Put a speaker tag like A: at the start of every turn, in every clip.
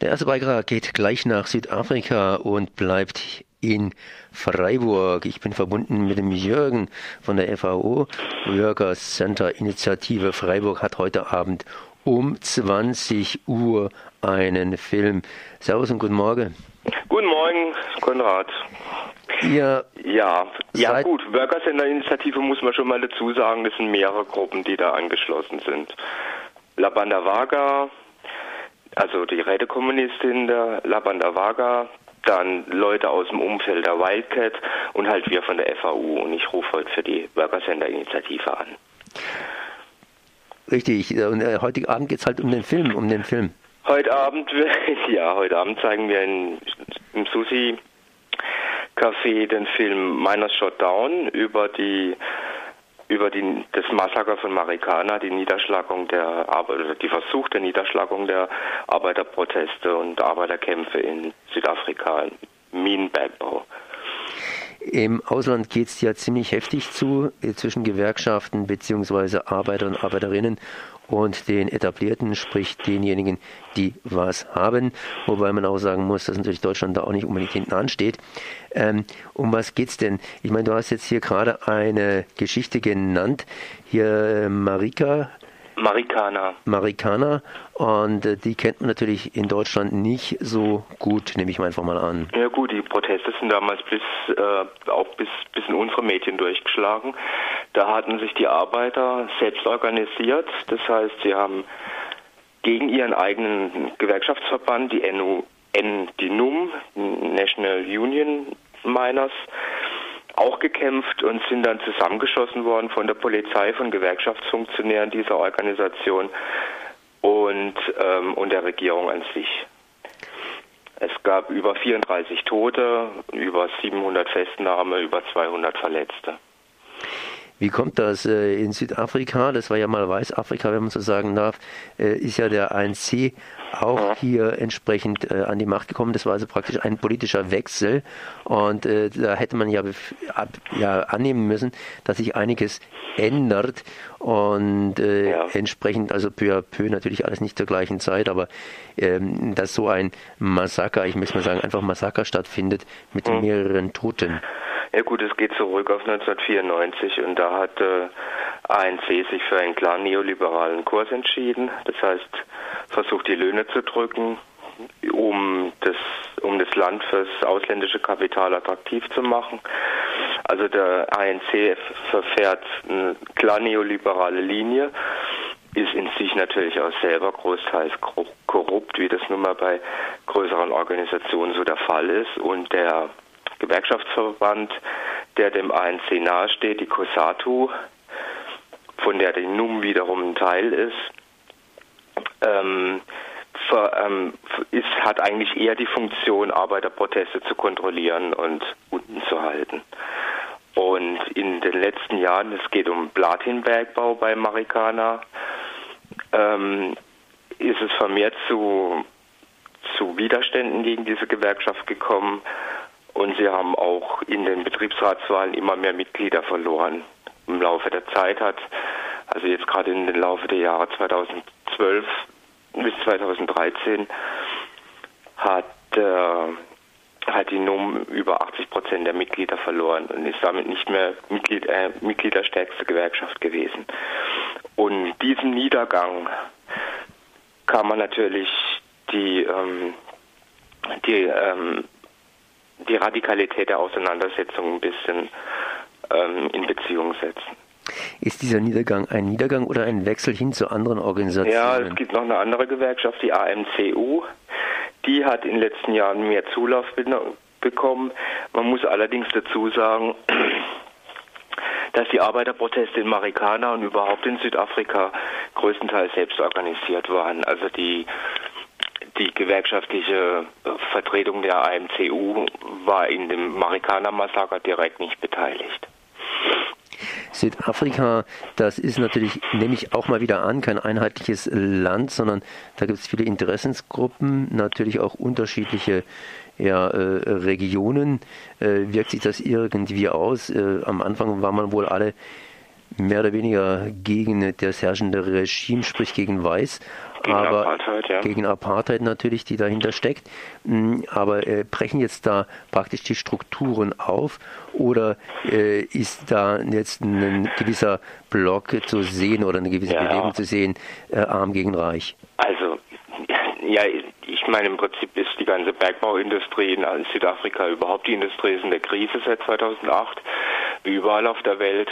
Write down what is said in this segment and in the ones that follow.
A: Der erste Beitrag geht gleich nach Südafrika und bleibt in Freiburg. Ich bin verbunden mit dem Jürgen von der FAO. Workers Center Initiative Freiburg hat heute Abend um 20 Uhr einen Film. Servus und guten Morgen.
B: Guten Morgen, Konrad.
A: Ihr
B: ja, ja gut, Workers Center Initiative muss man schon mal dazu sagen, das sind mehrere Gruppen, die da angeschlossen sind. La Banda Vaga, also die Rätekommunistin der La Banda Vaga, dann Leute aus dem Umfeld der Wildcat und halt wir von der FAU. Und ich rufe heute für die Worker Center Initiative an.
A: Richtig, und äh, heute Abend geht es halt um den Film, um den Film.
B: Heute Abend, ja, heute Abend zeigen wir in, im Susi Café den Film Miners Shot Down über die über die, das Massaker von Marikana, die Niederschlagung der Arbeiter, die versuchte Niederschlagung der Arbeiterproteste und Arbeiterkämpfe in Südafrika, Minenbergbau.
A: Im Ausland geht es ja ziemlich heftig zu äh, zwischen Gewerkschaften bzw. Arbeiter und Arbeiterinnen und den etablierten, sprich denjenigen, die was haben. Wobei man auch sagen muss, dass natürlich Deutschland da auch nicht unbedingt hinten ansteht. Ähm, um was geht's denn? Ich meine, du hast jetzt hier gerade eine Geschichte genannt. Hier äh, Marika
B: Marikana.
A: Marikana. Und äh, die kennt man natürlich in Deutschland nicht so gut, nehme ich mal einfach mal an.
B: Ja gut, die Proteste sind damals bis äh, auch bis, bis in unsere Medien durchgeschlagen. Da hatten sich die Arbeiter selbst organisiert. Das heißt, sie haben gegen ihren eigenen Gewerkschaftsverband, die NU, N, die NUM, National Union Miners, auch gekämpft und sind dann zusammengeschossen worden von der Polizei, von Gewerkschaftsfunktionären dieser Organisation und, ähm, und der Regierung an sich. Es gab über 34 Tote, über 700 Festnahme, über 200 Verletzte.
A: Wie kommt das äh, in Südafrika? Das war ja mal Weißafrika, wenn man so sagen darf. Äh, ist ja der ANC auch hier entsprechend äh, an die Macht gekommen. Das war also praktisch ein politischer Wechsel. Und da hätte man ja, ja, annehmen müssen, dass sich einiges ändert. Und äh, ja. entsprechend, also peu à peu, natürlich alles nicht zur gleichen Zeit, aber ähm, dass so ein Massaker, ich möchte mal sagen, einfach Massaker stattfindet mit mhm. mehreren Toten.
B: Ja gut, es geht zurück auf 1994 und da hat äh, ANC sich für einen klar neoliberalen Kurs entschieden. Das heißt, versucht die Löhne zu drücken, um das, um das Land fürs ausländische Kapital attraktiv zu machen. Also der ANC verfährt eine klar neoliberale Linie, ist in sich natürlich auch selber großteils korrupt, wie das nun mal bei größeren Organisationen so der Fall ist. Und der Gewerkschaftsverband, der dem ANC nahesteht, die COSATU, von der die NUM wiederum ein Teil ist, ähm, für, ähm, ist, hat eigentlich eher die Funktion, Arbeiterproteste zu kontrollieren und unten zu halten. Und in den letzten Jahren, es geht um Platinbergbau bei Marikana, ähm, ist es vermehrt zu, zu Widerständen gegen diese Gewerkschaft gekommen und sie haben auch in den Betriebsratswahlen immer mehr Mitglieder verloren. Im Laufe der Zeit hat, also jetzt gerade in den Laufe der Jahre 2012 bis 2013, hat, äh, hat die NUM über 80 Prozent der Mitglieder verloren und ist damit nicht mehr Mitglied, äh, Mitglied der stärkste Gewerkschaft gewesen. Und diesem Niedergang kann man natürlich die, ähm, die ähm, die Radikalität der Auseinandersetzung ein bisschen ähm, in Beziehung setzen.
A: Ist dieser Niedergang ein Niedergang oder ein Wechsel hin zu anderen Organisationen?
B: Ja, es gibt noch eine andere Gewerkschaft, die AMCU. Die hat in den letzten Jahren mehr Zulauf bekommen. Man muss allerdings dazu sagen, dass die Arbeiterproteste in Marikana und überhaupt in Südafrika größtenteils selbst organisiert waren. Also die die gewerkschaftliche äh, Vertretung der AMCU war in dem Marikana-Massaker direkt nicht beteiligt.
A: Südafrika, das ist natürlich, nehme ich auch mal wieder an, kein einheitliches Land, sondern da gibt es viele Interessensgruppen, natürlich auch unterschiedliche ja, äh, Regionen. Äh, wirkt sich das irgendwie aus? Äh, am Anfang war man wohl alle mehr oder weniger gegen das herrschende Regime, sprich gegen Weiß. Gegen aber Apartheid, ja. gegen Apartheid natürlich, die dahinter steckt. Mm, aber äh, brechen jetzt da praktisch die Strukturen auf oder äh, ist da jetzt ein gewisser Block zu sehen oder eine gewisse ja, Bewegung zu sehen, äh, arm gegen reich?
B: Also ja, ich meine, im Prinzip ist die ganze Bergbauindustrie in Südafrika überhaupt die Industrie ist in der Krise seit 2008, wie überall auf der Welt.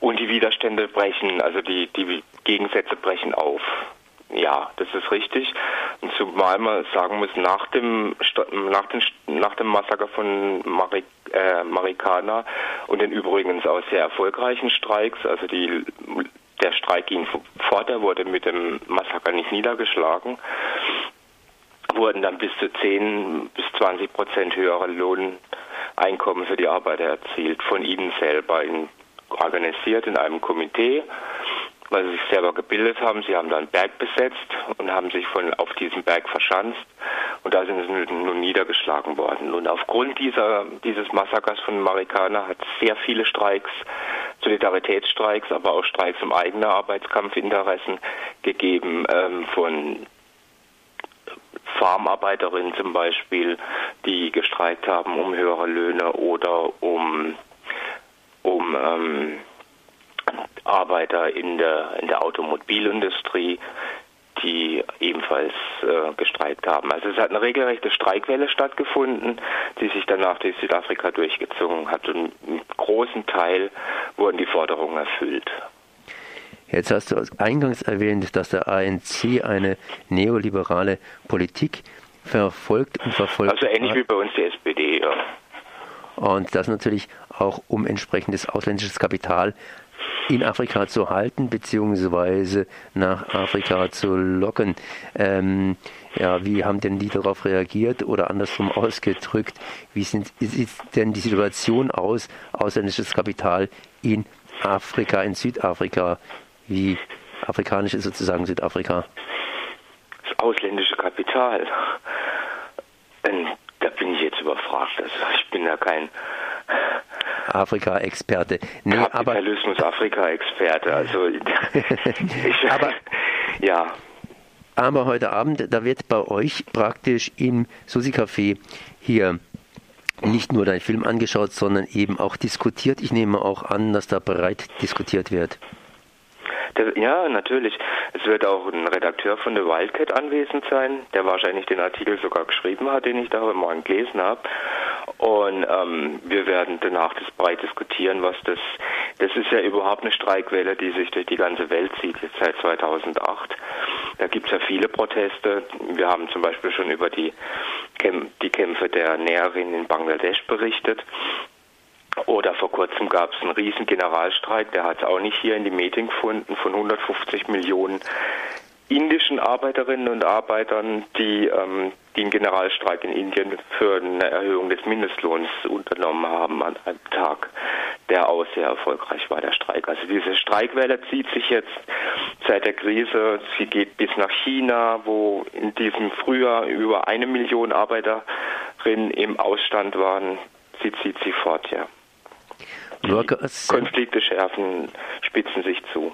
B: Und die Widerstände brechen, also die, die Gegensätze brechen auf. Ja, das ist richtig. Und zumal man sagen muss, nach dem, nach dem, nach dem Massaker von Marik, äh, Marikana und den übrigens auch sehr erfolgreichen Streiks, also die, der Streik ging fort, er wurde mit dem Massaker nicht niedergeschlagen, wurden dann bis zu 10 bis 20 Prozent höhere Lohneinkommen für die Arbeiter erzielt, von ihnen selber in, organisiert in einem Komitee weil sie sich selber gebildet haben. Sie haben da einen Berg besetzt und haben sich von auf diesem Berg verschanzt und da sind sie nun niedergeschlagen worden. Und aufgrund dieser, dieses Massakers von Marikana hat es sehr viele Streiks, Solidaritätsstreiks, aber auch Streiks um eigene Arbeitskampfinteressen gegeben ähm, von Farmarbeiterinnen zum Beispiel, die gestreikt haben um höhere Löhne oder um, um ähm, Arbeiter in der, in der Automobilindustrie, die ebenfalls äh, gestreikt haben. Also es hat eine regelrechte Streikwelle stattgefunden, die sich danach durch Südafrika durchgezogen hat und im großen Teil wurden die Forderungen erfüllt.
A: Jetzt hast du eingangs erwähnt, dass der ANC eine neoliberale Politik verfolgt und verfolgt.
B: Also ähnlich hat. wie bei uns die SPD, ja.
A: Und das natürlich auch um entsprechendes ausländisches Kapital in Afrika zu halten beziehungsweise nach Afrika zu locken. Ähm, ja, wie haben denn die darauf reagiert oder andersrum ausgedrückt, wie sind, sieht denn die Situation aus, ausländisches Kapital in Afrika, in Südafrika? Wie afrikanisch ist sozusagen Südafrika?
B: Das ausländische Kapital. Ähm, da bin ich jetzt überfragt. Also ich bin ja kein
A: Afrika-Experte.
B: Nee, Kapitalismus Afrika-Experte. Also ich,
A: aber ja. Aber heute Abend, da wird bei euch praktisch im Susi Café hier nicht nur dein Film angeschaut, sondern eben auch diskutiert. Ich nehme auch an, dass da breit diskutiert wird.
B: Ja, natürlich. Es wird auch ein Redakteur von The Wildcat anwesend sein, der wahrscheinlich den Artikel sogar geschrieben hat, den ich da heute Morgen gelesen habe. Und ähm, wir werden danach das breit diskutieren, was das, das ist ja überhaupt eine Streikwelle, die sich durch die ganze Welt zieht, jetzt seit 2008. Da gibt es ja viele Proteste. Wir haben zum Beispiel schon über die, die Kämpfe der Näherin in Bangladesch berichtet. Oder vor kurzem gab es einen riesen Generalstreik, der hat es auch nicht hier in die Medien gefunden, von 150 Millionen indischen Arbeiterinnen und Arbeitern, die, ähm, die einen Generalstreik in Indien für eine Erhöhung des Mindestlohns unternommen haben an einem Tag, der auch sehr erfolgreich war, der Streik. Also diese Streikwelle zieht sich jetzt seit der Krise, sie geht bis nach China, wo in diesem Frühjahr über eine Million Arbeiterinnen im Ausstand waren. Sie zieht sich fort, ja. Konflikte schärfen, spitzen sich zu.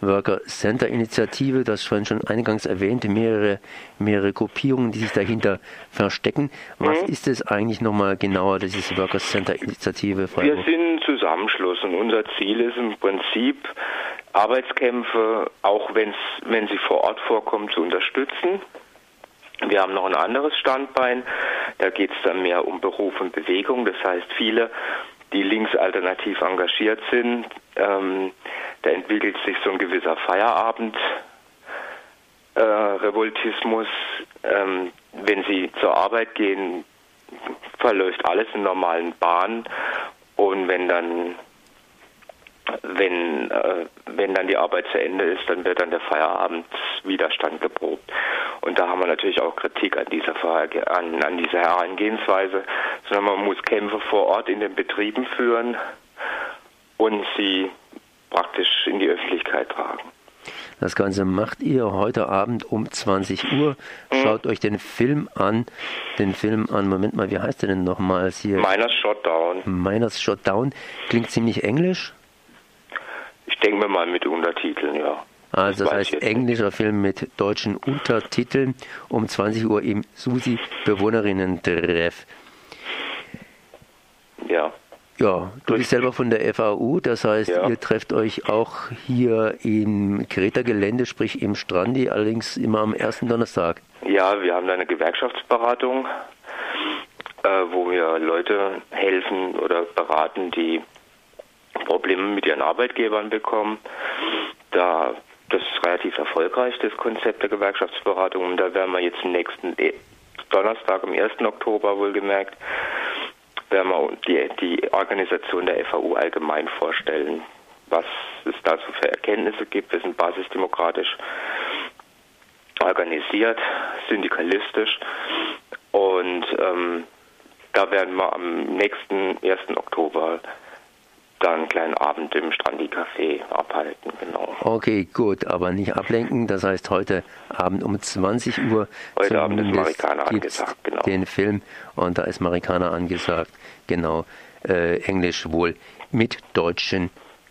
A: Worker Center Initiative, das schon schon eingangs erwähnte, mehrere, mehrere Gruppierungen, die sich dahinter verstecken. Was mhm. ist es eigentlich nochmal genauer, diese Worker Center Initiative?
B: Wir sind ein Zusammenschluss und unser Ziel ist im Prinzip, Arbeitskämpfe, auch wenn's, wenn sie vor Ort vorkommen, zu unterstützen. Wir haben noch ein anderes Standbein, da geht es dann mehr um Beruf und Bewegung. Das heißt, viele die linksalternativ engagiert sind. Ähm, da entwickelt sich so ein gewisser Feierabend. Äh, Revoltismus, ähm, wenn sie zur Arbeit gehen, verläuft alles in normalen Bahnen und wenn dann wenn, äh, wenn dann die Arbeit zu Ende ist, dann wird dann der Feierabendswiderstand geprobt. Und da haben wir natürlich auch Kritik an dieser, an, an dieser Herangehensweise, sondern man muss Kämpfe vor Ort in den Betrieben führen und sie praktisch in die Öffentlichkeit tragen.
A: Das Ganze macht ihr heute Abend um 20 Uhr. Schaut mhm. euch den Film an. Den Film an, Moment mal, wie heißt der denn nochmals hier?
B: Miners Shotdown.
A: Miners Shotdown. Klingt ziemlich englisch.
B: Ich denke mir mal mit Untertiteln, ja.
A: Also das heißt englischer Film mit deutschen Untertiteln um 20 Uhr im Susi Bewohnerinnen-Treff.
B: Ja.
A: Ja, du bist selber von der FAU, das heißt, ja. ihr trefft euch auch hier im Kreta-Gelände, sprich im Strandi, allerdings immer am ersten Donnerstag.
B: Ja, wir haben da eine Gewerkschaftsberatung, äh, wo wir Leute helfen oder beraten, die Probleme mit ihren Arbeitgebern bekommen. Da das ist relativ erfolgreich, das Konzept der Gewerkschaftsberatung. Und da werden wir jetzt nächsten Donnerstag, am 1. Oktober wohlgemerkt, werden wir die, die Organisation der FAU allgemein vorstellen, was es dazu für Erkenntnisse gibt. Wir sind basisdemokratisch organisiert, syndikalistisch und ähm, da werden wir am nächsten 1. Oktober dann einen kleinen Abend im Strandi-Café abhalten, genau.
A: Okay, gut, aber nicht ablenken. Das heißt, heute Abend um 20 Uhr
B: heute Abend ist Marikaner angesagt,
A: genau. den Film und da ist Marikaner angesagt, genau, äh, Englisch wohl mit deutschen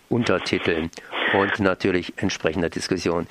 A: Untertiteln und natürlich entsprechender Diskussion.